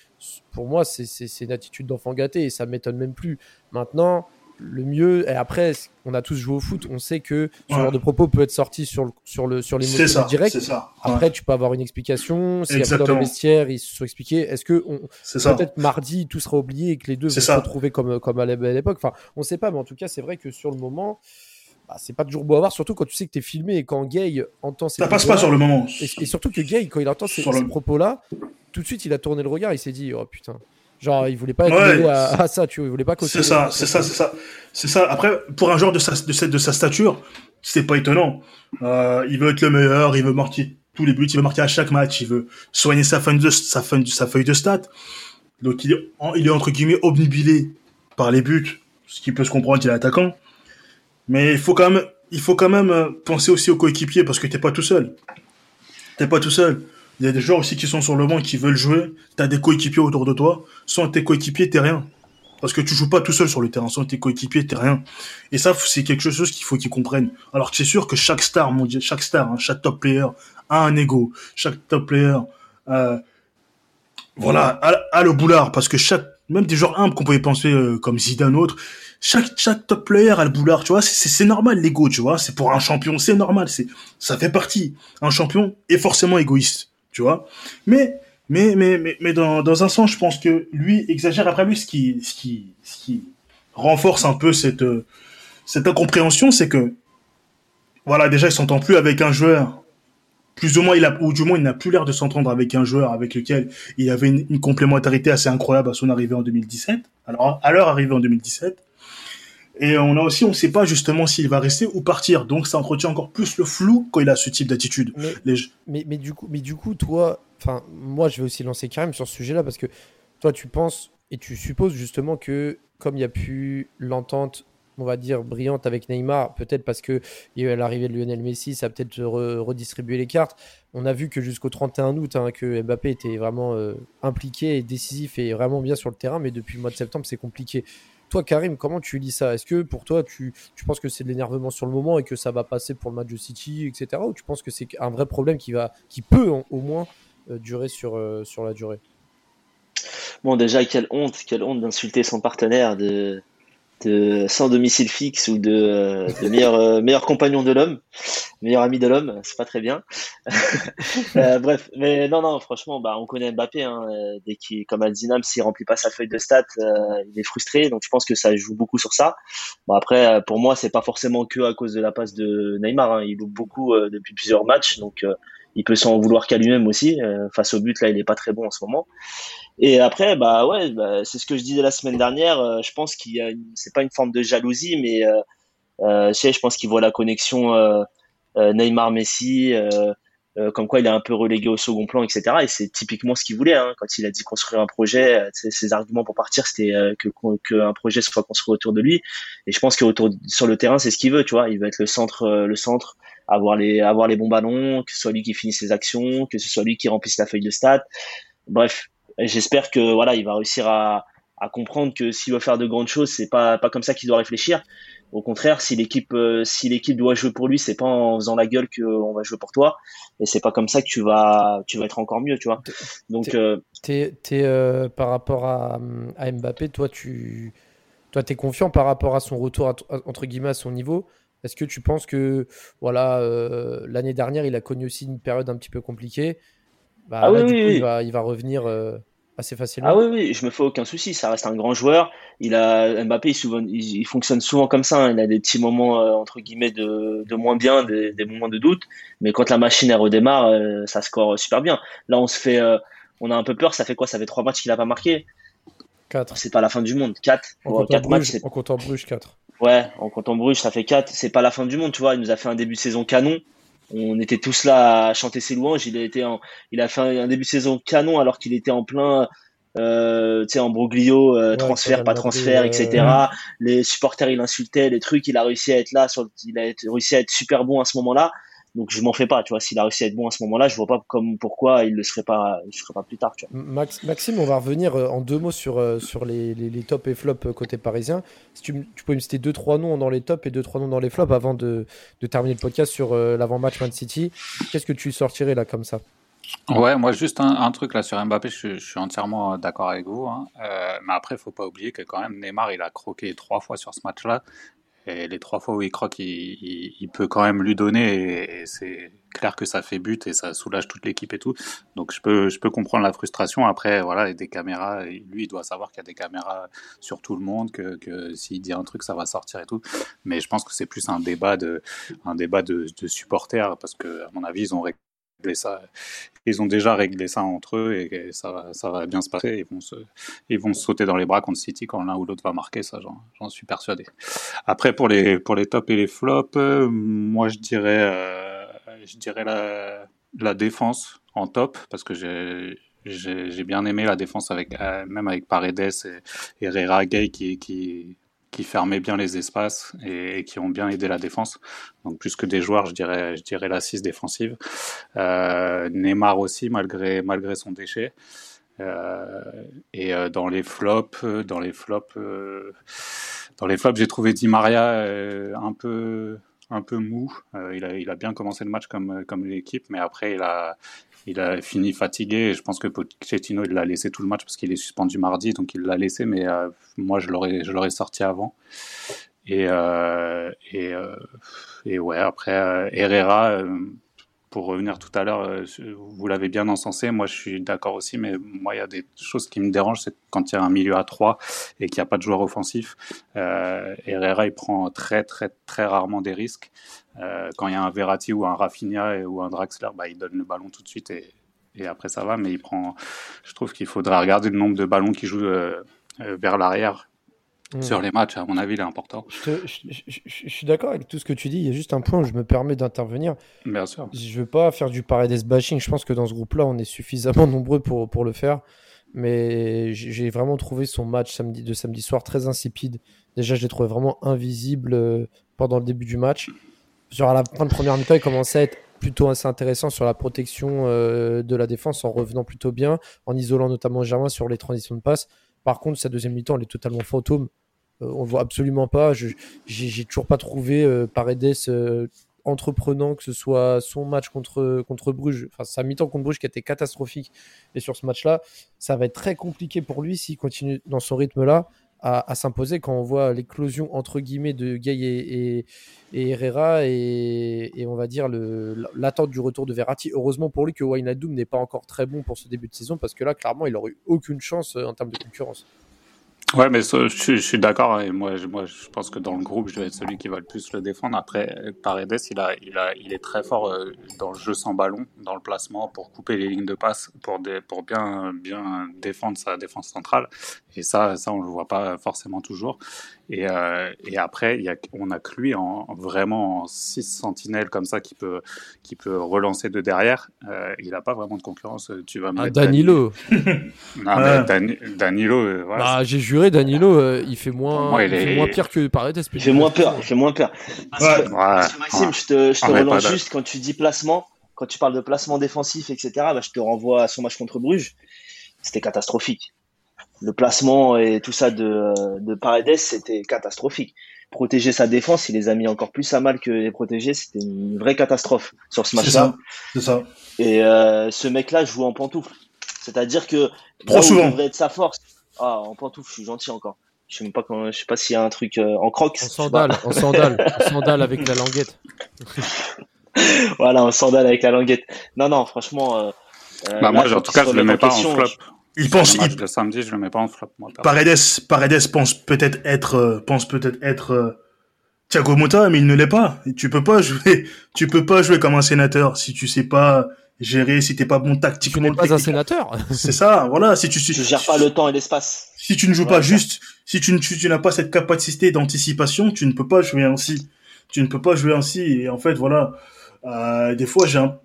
pour moi, c'est une attitude d'enfant gâté et ça m'étonne même plus. Maintenant, le mieux, et après, on a tous joué au foot, on sait que ce genre de propos peut être sorti sur, le, sur, le, sur les mots directs. Ça, Après, tu peux avoir une explication. Si après dans le vestiaire, ils se sont expliqués, est-ce que peut-être mardi, tout sera oublié et que les deux vont se retrouver comme, comme à l'époque? Enfin, on sait pas, mais en tout cas, c'est vrai que sur le moment. Bah, c'est pas toujours beau à voir, surtout quand tu sais que tu es filmé et quand Gay entend ces Ça passe pas sur le moment. Et, surtout que Gay, quand il entend ces, propos-là, tout de suite il a tourné le regard, il s'est dit oh putain. Genre, il voulait pas être à, ça, tu vois, il voulait pas C'est ça, c'est ça, c'est ça. C'est ça. Après, pour un joueur de sa, de, de sa stature, c'est pas étonnant. Euh, il veut être le meilleur, il veut marquer tous les buts, il veut marquer à chaque match, il veut soigner sa feuille de, sa feuille, sa feuille de stats. Donc il est, il est entre guillemets obnubilé par les buts, ce qui peut se comprendre qu'il est attaquant. Mais il faut quand même, il faut quand même euh, penser aussi aux coéquipiers parce que t'es pas tout seul. T'es pas tout seul. Il y a des joueurs aussi qui sont sur le banc qui veulent jouer. T'as des coéquipiers autour de toi. Sans tes coéquipiers, t'es rien. Parce que tu joues pas tout seul sur le terrain, sans tes coéquipiers, t'es rien. Et ça, c'est quelque chose qu'il faut qu'ils comprennent. Alors que c'est sûr que chaque star, mon dieu, chaque star, hein, chaque top player a un ego. Chaque top player, euh, voilà, a, le boulard. Parce que chaque, même des joueurs humbles qu'on pouvait penser euh, comme Zidane ou autre, chaque, chaque top player a le boulard, tu vois. C'est normal l'ego, tu vois. C'est pour un champion, c'est normal. C'est, ça fait partie. Un champion est forcément égoïste, tu vois. Mais mais, mais, mais, mais dans, dans un sens, je pense que lui exagère. Après lui, ce qui, ce qui, ce qui renforce un peu cette, cette incompréhension, c'est que, voilà, déjà, il s'entend plus avec un joueur. Plus ou moins, il a, ou du moins, il n'a plus l'air de s'entendre avec un joueur avec lequel il avait une, une, complémentarité assez incroyable à son arrivée en 2017. Alors, à leur arrivée en 2017. Et on a aussi, on ne sait pas justement s'il va rester ou partir. Donc, ça entretient encore plus le flou quand il a ce type d'attitude. Mais, Les... mais, mais, du coup, mais du coup, toi, Enfin, moi, je vais aussi lancer Karim sur ce sujet-là parce que toi, tu penses et tu supposes justement que comme il y a pu l'entente, on va dire, brillante avec Neymar, peut-être parce eu l'arrivée de Lionel Messi, ça a peut-être re redistribué les cartes. On a vu que jusqu'au 31 août, hein, que Mbappé était vraiment euh, impliqué et décisif et vraiment bien sur le terrain, mais depuis le mois de septembre, c'est compliqué. Toi, Karim, comment tu lis ça? Est-ce que pour toi, tu, penses que c'est de l'énervement sur le moment et que ça va passer pour le match de City, etc. Ou tu penses que c'est un vrai problème qui, va, qui peut au moins euh, durer sur, euh, sur la durée? Bon, déjà, quelle honte, quelle honte d'insulter son partenaire de, de, sans domicile fixe ou de, de meilleur, euh, compagnon de l'homme, meilleur ami de l'homme, c'est pas très bien. euh, bref, mais non, non, franchement, bah, on connaît Mbappé, hein, dès qu'il, comme Alzinam, s'il remplit pas sa feuille de stats, euh, il est frustré, donc je pense que ça joue beaucoup sur ça. Bon, après, pour moi, c'est pas forcément que à cause de la passe de Neymar, hein, il loupe beaucoup euh, depuis plusieurs matchs, donc il peut s'en vouloir qu'à lui-même aussi. Euh, face au but, là, il est pas très bon en ce moment. Et après, bah ouais, bah, c'est ce que je disais la semaine dernière. Euh, je pense qu'il y a, c'est pas une forme de jalousie, mais euh, euh je pense qu'il voit la connexion euh, comme quoi il est un peu relégué au second plan, etc. Et c'est typiquement ce qu'il voulait hein, quand il a dit construire un projet. Ses arguments pour partir, c'était que qu'un projet soit construit autour de lui. Et je pense que autour sur le terrain, c'est ce qu'il veut, tu vois. Il veut être le centre, le centre avoir les, avoir les bons ballons, que ce soit lui qui finisse ses actions, que ce soit lui qui remplisse la feuille de stats. Bref, j'espère que voilà, il va réussir à, à comprendre que s'il veut faire de grandes choses, c'est pas pas comme ça qu'il doit réfléchir. Au contraire, si l'équipe euh, si l'équipe doit jouer pour lui, c'est pas en faisant la gueule qu'on va jouer pour toi, et c'est pas comme ça que tu vas tu vas être encore mieux, tu vois. Donc t'es, euh, t'es, t'es euh, par rapport à, à Mbappé, toi tu toi t'es confiant par rapport à son retour à, entre guillemets à son niveau. Est-ce que tu penses que voilà euh, l'année dernière, il a connu aussi une période un petit peu compliquée? Bah, ah là, oui, du coup, oui. il, va, il va revenir euh, assez facilement. Ah oui, oui, je me fais aucun souci. Ça reste un grand joueur. Il a Mbappé, il, souvent, il, il fonctionne souvent comme ça. hein. Il a des petits moments euh, entre guillemets de, de moins bien, des, des moments de doute. Mais quand la machine elle redémarre, euh, ça score super bien. Là, on se fait, euh, on a un peu peur. Ça fait quoi? Ça fait trois matchs qu'il a pas marqué? 4. C'est pas la fin du monde. Quatre. En Ouais, quatre Bruges, en comptant Bruges 4. Ouais, en comptant Bruges, ça fait 4. C'est pas la fin du monde, tu vois. Il nous a fait un début de saison canon. On était tous là à chanter ses louanges. Il a été en, il a fait un, un début de saison canon alors qu'il était en plein, euh, tu sais, en broglio, euh, Ouais, transfert, pas transfert, euh, etc. Les supporters, il insultait, les trucs. Il a réussi à être là, sur, il a réussi à être super bon à ce moment-là. Donc je m'en fais pas, tu vois. S'il a réussi à être bon à ce moment-là, je vois pas comme pourquoi il le serait pas, il serait pas plus tard, tu vois. Max, Maxime, on va revenir euh, en deux mots sur, euh, sur les, les, les tops et flops euh, côté parisien. Si tu, tu pouvais me citer deux trois noms dans les tops et deux trois noms dans les flops avant de, de terminer le podcast sur euh, l'avant-match Man City, qu'est-ce que tu sortirais là comme ça? Ouais, moi juste un, un truc là sur Mbappé, je, je suis entièrement d'accord avec vous. hein. Euh, mais après, faut pas oublier que quand même Neymar, il a croqué trois fois sur ce match-là. Et les trois fois où il croque, il, il, il peut quand même lui donner. Et, et c'est clair que ça fait but et ça soulage toute l'équipe et tout. Donc je peux, je peux comprendre la frustration. Après, voilà, a des caméras. et Lui, il doit savoir qu'il y a des caméras sur tout le monde, que, que s'il dit un truc, ça va sortir et tout. Mais je pense que c'est plus un débat de, un débat de, supporters parce que, à mon avis, ils ont Ils ont déjà réglé ça entre eux et, ça, va, bien se passer. Ils vont se, sauter dans les bras contre City quand l'un ou l'autre va marquer, ça, j'en suis persuadé. Après, pour les, pour tops et les flops, euh, moi, je dirais, euh, la, défense en top parce que j'ai, bien aimé la défense avec, euh, même avec Paredes et, et Herrera Gay qui, qui fermaient bien les espaces et, qui ont bien aidé la défense. Donc plus que des joueurs, je dirais, je dirais l'assise défensive. Euh, Neymar aussi, malgré, malgré son déchet. et dans les flops, dans les flops, dans les flops, j'ai trouvé Di Maria un peu un peu mou. il, a, il a bien commencé le match comme, comme l'équipe, mais après, il a, fini fatigué. Je pense que Pochettino, il l'a laissé tout le match parce qu'il est suspendu mardi, donc il l'a laissé, mais euh, moi, je l'aurais, sorti avant. Et, euh, euh, et, ouais, après, Herrera, pour revenir tout à l'heure, vous l'avez bien encensé, moi je suis d'accord aussi, mais moi il y a des choses qui me dérangent, c'est quand il y a un milieu à 3 et qu'il n'y a pas de joueur offensif. Herrera, il prend très très très rarement des risques. Euh, quand il y a un Verratti ou un Rafinha ou un Draxler, bah, il donne le ballon tout de suite et, après ça va. Mais il prend. Je trouve qu'il faudrait regarder le nombre de ballons qu'il joue euh, euh, vers l'arrière hmm. sur les matchs. À mon avis, il est important. Je, je, suis d'accord avec tout ce que tu dis. Il y a juste un point où je me permets d'intervenir. Bien sûr. Je veux pas faire du Paredes bashing. Je pense que dans ce groupe-là, on est suffisamment nombreux pour, pour le faire. Mais j'ai vraiment trouvé son match samedi, de samedi soir très insipide. Déjà, je l'ai trouvé vraiment invisible pendant le début du match. Genre à la fin de première mi-temps, il commençait à être plutôt assez intéressant sur la protection euh, de la défense en revenant plutôt bien, en isolant notamment Germain sur les transitions de passe. Par contre, sa deuxième mi-temps, elle est totalement fantôme. Euh, on voit absolument pas. J'ai toujours pas trouvé euh, Paredes entreprenant, que ce soit son match contre, contre Bruges, enfin sa mi-temps contre Bruges qui a été catastrophique. Et sur ce match-là, ça va être très compliqué pour lui s'il continue dans son rythme-là à, s'imposer quand on voit l'éclosion entre guillemets de Gay et, Herrera et, on va dire l'attente du retour de Verratti. Heureusement pour lui que Wijnaldum n'est pas encore très bon pour ce début de saison parce que là clairement il aurait eu aucune chance euh, en termes de concurrence. Ouais, mais je, suis d'accord. Et moi, je, moi, je pense que dans le groupe, je vais être celui qui va le plus le défendre. Après, Paredes, il, a, il, a, il est très fort euh, dans le jeu sans ballon, dans le placement, pour couper les lignes de passe, pour, des, pour bien, bien défendre sa défense centrale. Et ça, ça, on le voit pas forcément toujours. Et, euh, et après, y a, on a que lui en, vraiment en six sentinelles comme ça qui peut, qui peut relancer de derrière. Euh, il n'a pas vraiment de concurrence. Tu vas ah, Danilo. non, mais Danilo. Euh, voilà, bah, j'ai juré, Danilo, euh, il fait moins, il, fait moins pire que Paredes. Il fait moins peur. Il fait moins peur. Parce que, Maxime, je te, je te relance juste quand tu dis placement, quand tu parles de placement défensif, etc. Bah, je te renvoie à son match contre Bruges. C'était catastrophique le placement et tout ça de, de Paredes, c'était catastrophique. Protéger sa défense, il les a mis encore plus à mal que les protéger. C'était une vraie catastrophe sur ce match-là. C'est ça. Et euh, ce mec-là joue en pantoufle. C'est-à-dire que trop souvent devrait être sa force. Ah, en pantoufle, je suis gentil encore. Je sais même pas quand, je sais pas s'il y a un truc euh, en crocs. En sandales, en sandales, en sandales avec la languette. voilà, en sandales avec la languette. Non, non, franchement. Euh, bah moi, en tout cas, je le mets pas en flop. Il pense. Il... Le samedi, je le mets pas en flop. Moi, Paredes, Paredes pense peut-être être, euh, pense peut-être être euh, Thiago Motta, mais il ne l'est pas. Et tu peux pas jouer, tu peux pas jouer comme un sénateur si tu sais pas gérer, si t'es pas bon tactiquement. Tu n'es pas un sénateur. C'est ça, voilà. Si tu, tu gères pas le temps et l'espace. Si tu ne joues pas juste, si tu, tu, tu n'as pas cette capacité d'anticipation, tu ne peux pas jouer ainsi. Tu ne peux pas jouer ainsi. Et en fait, voilà. Euh, des fois, j'ai un,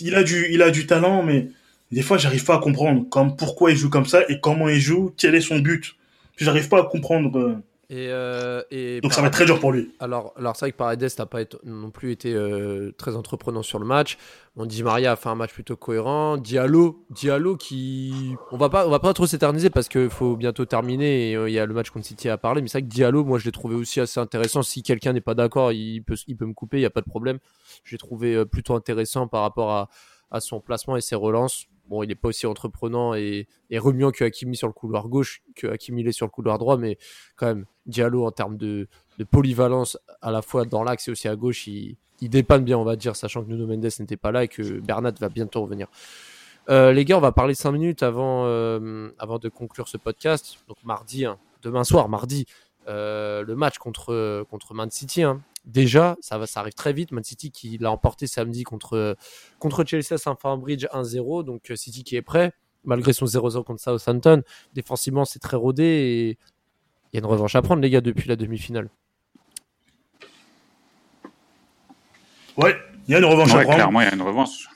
il a du, il a du talent, mais des fois, j'arrive pas à comprendre comme pourquoi il joue comme ça et comment il joue, quel est son but. J'arrive pas à comprendre. Euh. Et, euh, et Donc ça va être très dur pour lui. Alors, alors c'est vrai que Paredes n'a pas non plus été euh, très entreprenant sur le match. On dit Maria a fait un match plutôt cohérent. Diallo, Diallo qui, on va pas, on va pas trop s'éterniser parce qu'il faut bientôt terminer et il y a le match contre City à parler. Mais c'est vrai que Diallo, moi je l'ai trouvé aussi assez intéressant. Si quelqu'un n'est pas d'accord, il peut, il peut me couper, il y a pas de problème. Je l'ai trouvé plutôt intéressant par rapport à, à son placement et ses relances. Bon, il n'est pas aussi entreprenant et, remuant que Hakimi sur le couloir gauche, que Hakimi est sur le couloir droit, mais quand même, Diallo en termes de, polyvalence, à la fois dans l'axe et aussi à gauche, il, dépanne bien, on va dire, sachant que Nuno Mendes n'était pas là et que Bernat va bientôt revenir. Euh, les gars, on va parler 5 minutes avant, euh, avant de conclure ce podcast. Donc mardi, hein, demain soir, mardi, euh, le match contre, contre Man City. Hein déjà, ça, va, ça arrive très vite. Man City qui l'a emporté samedi contre, contre Chelsea à Stamford Bridge 1-0. Donc euh, City qui est prêt, malgré son 0-0 contre Southampton. Défensivement, c'est très rodé et il y a une revanche à prendre, les gars, depuis la demi-finale. Ouais, il y a une revanche à prendre. Clairement, il y a une revanche.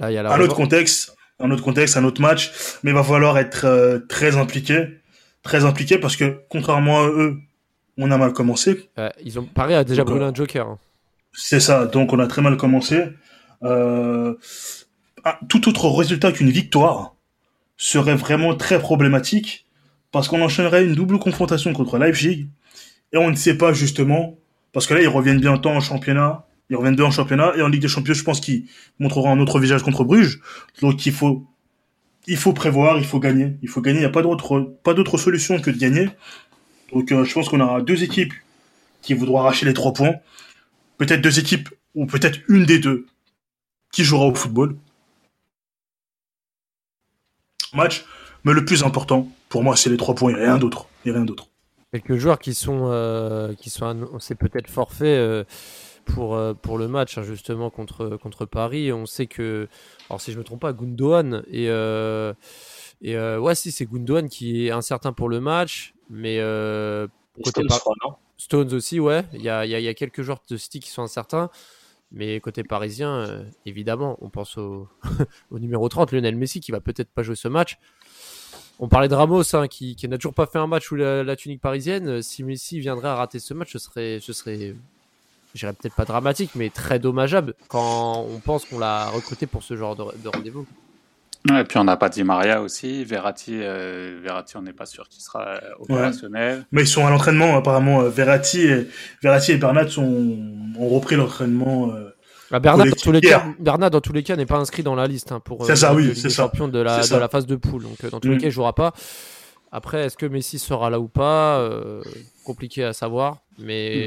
un autre contexte, un autre contexte, un autre match, mais il va falloir être euh, très impliqué, très impliqué parce que contrairement à eux, on a mal commencé. ils ont Paris a déjà brûlé un joker. Hein. C'est ça, donc on a très mal commencé. Euh, tout autre résultat qu'une victoire serait vraiment très problématique parce qu'on enchaînerait une double confrontation contre Leipzig et on ne sait pas justement parce que là ils reviennent bientôt en championnat, ils reviennent deux en championnat et en Ligue des Champions, je pense qu'ils montreront un autre visage contre Bruges. Donc il faut il faut prévoir, il faut gagner, il faut gagner, il n'y a pas d'autre pas d'autre solution que de gagner. Donc euh, je pense qu'on aura deux équipes qui voudront arracher les trois points, peut-être deux équipes ou peut-être une des deux qui jouera au football match. Mais le plus important, pour moi, c'est les trois points et rien d'autre. Rien d'autre. Quelques joueurs qui sont, euh, sont c'est peut-être forfait euh, pour, pour le match, hein, justement, contre, contre Paris. On sait que, alors si je me trompe pas, Gundogan et, et ouais, si c'est Gundogan qui est incertain pour le match, mais côté Stones, Stones aussi, ouais. Il y a, y a, quelques joueurs de City qui sont incertains. Mais côté parisien, euh, évidemment, on pense au, au, numéro 30, Lionel Messi, qui va peut-être pas jouer ce match. On parlait de Ramos, hein, qui, qui n'a toujours pas fait un match où la, tunique parisienne. Si Messi viendrait à rater ce match, ce serait, ce serait je dirais peut-être pas dramatique, mais très dommageable quand on pense qu'on l'a recruté pour ce genre de, de rendez-vous. Et puis on n'a pas dit Maria aussi. Verratti, euh, Verratti on n'est pas sûr qu'il sera euh, opérationnel. Mais ils sont à l'entraînement apparemment. Verratti et, Verratti et Bernat sont, ont repris l'entraînement. Euh, ah, Bernat, dans tous les cas, Bernat, dans tous les cas, n'est pas inscrit dans la liste hein, pour euh, ça, oui, le champion de la, de la phase de poule. Donc, euh, dans tous les mm. cas, il jouera pas. Après, est-ce que Messi sera là ou pas euh, Compliqué à savoir. Mais,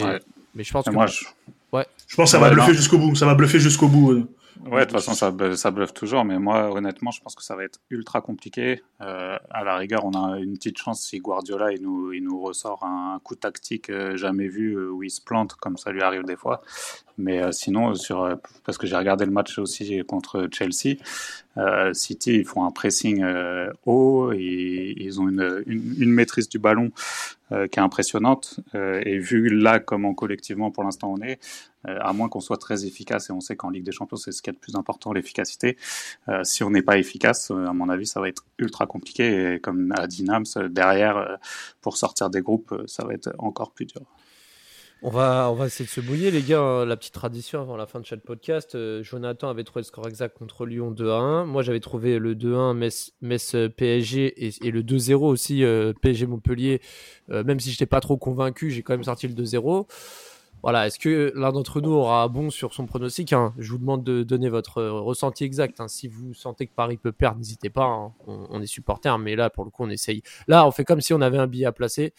mais je pense que. Moi, je... Ouais. je pense que ça va bluffer jusqu'au bout. Ça va bluffer jusqu'au bout. Ouais, de toute façon, ça, ça bluffe toujours, mais moi, honnêtement, je pense que ça va être ultra compliqué. Euh, à la rigueur, on a une petite chance si Guardiola il nous, il nous ressort un coup tactique euh, jamais vu euh, où il se plante, comme ça lui arrive des fois. Mais euh, sinon, sur, parce que j'ai regardé le match aussi contre Chelsea, City, ils font un pressing haut, ils ont une, une, maîtrise du ballon qui est impressionnante. et vu là comment collectivement pour l'instant on est, euh, à moins qu'on soit très efficace, et on sait qu'en Ligue des Champions, c'est ce qui est le plus important, l'efficacité. Euh, si on n'est pas efficace, euh, à mon avis, ça va être ultra compliqué. Et comme a dit Nams, derrière, pour sortir des groupes, ça va être encore plus dur. On va, on va essayer de se bouiller, les gars. Hein. La petite tradition avant la fin de chaque podcast. Jonathan avait trouvé le score exact contre Lyon 2 à 1. Moi, j'avais trouvé le 2-1 Metz, Metz, PSG et, le 2-0 aussi PSG Montpellier. même si je n'étais pas trop convaincu, j'ai quand même sorti le 2-0. Voilà, est-ce que l'un d'entre nous aura bon sur son pronostic hein? Je vous demande de donner votre euh, ressenti exact. Hein. Si vous sentez que Paris peut perdre, n'hésitez pas. Hein. On, est supporter, mais là, pour le coup, on essaye. Là, on fait comme si on avait un billet à placer.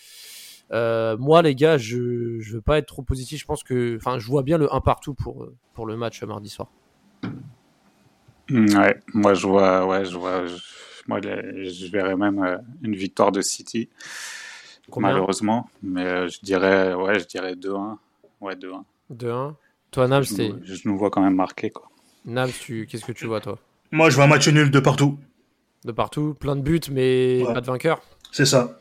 Euh, moi, les gars, je ne veux pas être trop positif. Je pense que, enfin, je vois bien le 1 partout pour, euh, pour le match mardi soir. Ouais, moi, je vois, ouais, je vois, moi, je verrais même une victoire de City, malheureusement, mais je dirais, ouais, je dirais 2-1. Ouais, 2-1. 2-1. Toi, Nams, je, je nous vois quand même marqué. Quoi. Nams, tu... qu'est-ce que tu vois, toi? Moi, je vois un match nul de partout. De partout, plein de buts, mais pas de vainqueur. C'est ça.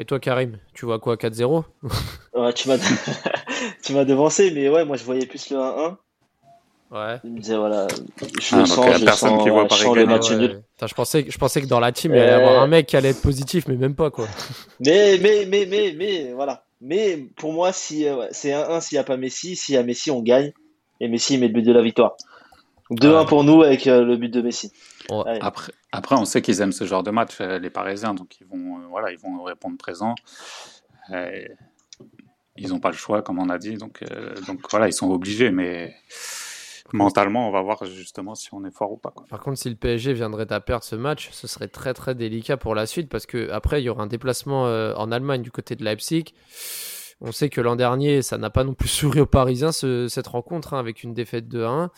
Et toi, Karim, tu vois quoi 4-0 ouais, Tu m'as devancé, mais ouais, moi, je voyais plus le 1-1. Ouais. Il me disait, voilà, je ah, le sens, je personne sens, qui voit je le match nul. je, pensais, je pensais que dans la team, il y allait y avoir un mec qui allait être positif, mais même pas, quoi. Mais, mais, mais, mais, mais, voilà. Mais pour moi, si, euh, c'est 1-1 s'il n'y a pas Messi. S'il y a Messi, on gagne. Et Messi met le but de la victoire. 2-1 pour nous avec euh, le but de Messi. Après, après, on sait qu'ils aiment ce genre de match, euh, les Parisiens. Donc, ils vont, voilà, ils vont répondre présent. ils n'ont pas le choix, comme on a dit. Donc, donc voilà, ils sont obligés. Mais mentalement, on va voir justement si on est fort ou pas. Par contre, si le PSG viendrait à perdre ce match, ce serait très très délicat pour la suite parce que après il y aura un déplacement euh, en Allemagne du côté de Leipzig. On sait que l'an dernier, ça n'a pas non plus souri aux Parisiens cette rencontre hein, avec une défaite de 1.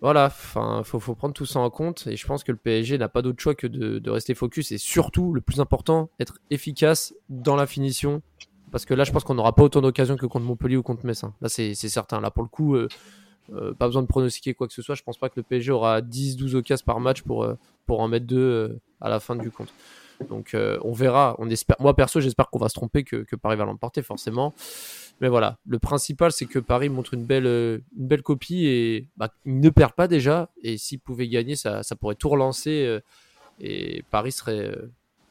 Voilà, enfin, faut, faut prendre tout ça en compte et je pense que le PSG n'a pas d'autre choix que de, rester focus et surtout, le plus important, être efficace dans la finition parce que là, je pense qu'on n'aura pas autant d'occasions que contre Montpellier ou contre Metz. Hein. Là, c'est certain. Là, pour le coup, euh, euh, pas besoin de pronostiquer quoi que ce soit. Je pense pas que le PSG aura 10-12 occasions par match pour, euh, pour en mettre deux à la fin du compte. Donc on verra. On espère. Moi perso, j'espère qu'on va se tromper, que, Paris va l'emporter forcément. Mais voilà, le principal c'est que Paris montre une belle, une belle copie et bah, ne perd pas déjà. Et s'il pouvait gagner, ça, ça, pourrait tout relancer et Paris serait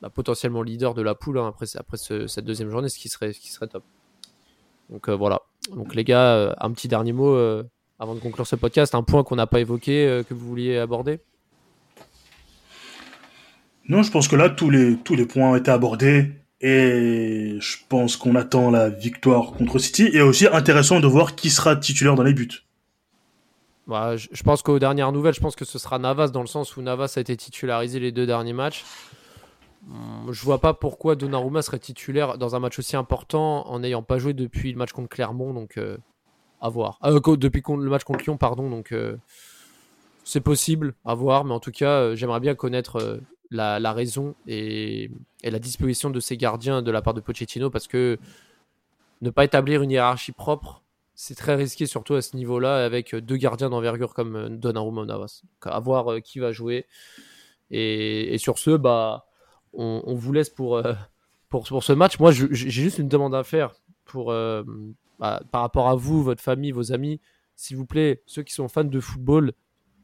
bah, potentiellement leader de la poule hein, après, après cette deuxième journée, ce qui serait, ce qui serait top. Donc voilà. Donc les gars, un petit dernier mot avant de conclure ce podcast, un point qu'on n'a pas évoqué, euh, que vous vouliez aborder? Non, je pense que là, tous les, tous les points ont été abordés. Et je pense qu'on attend la victoire contre City. Et aussi intéressant de voir qui sera titulaire dans les buts. Bah, je, pense qu'aux dernières nouvelles, je pense que ce sera Navas dans le sens où Navas a été titularisé les deux derniers matchs. Hum, Je vois pas pourquoi Donnarumma serait titulaire dans un match aussi important en n'ayant pas joué depuis le match contre Clermont, donc euh, à voir. Euh, depuis le match contre Lyon, pardon, donc euh, c'est possible, à voir, mais en tout cas, j'aimerais bien connaître la, raison et, la disposition de ces gardiens de la part de Pochettino parce que ne pas établir une hiérarchie propre, c'est très risqué, surtout à ce niveau-là, avec deux gardiens d'envergure comme euh, Donnarumma Navas. Donc, à voir euh, qui va jouer. Et, sur ce, bah, on, vous laisse pour, euh, pour, pour ce match. Moi, j'ai juste une demande à faire pour, bah, par rapport à vous, votre famille, vos amis. S'il vous plaît, ceux qui sont fans de football,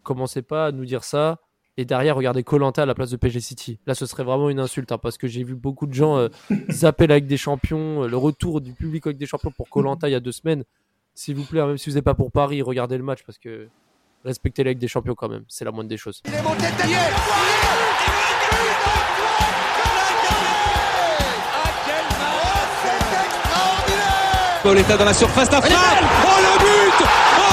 commencez pas à nous dire ça. Et derrière, regardez Colanta à la place de PG City. Là, ce serait vraiment une insulte, hein, parce que j'ai vu beaucoup de gens euh, zapper la Ligue des Champions, euh, le retour du public avec des Champions pour Colanta il y a deux semaines. S'il vous plaît, hein, même si vous n'êtes pas pour Paris, regardez le match, parce que respectez la Ligue des Champions quand même. C'est la moindre des choses. Il est monté tête hier Pauletta dans la surface d'affaire. Oh le but Oh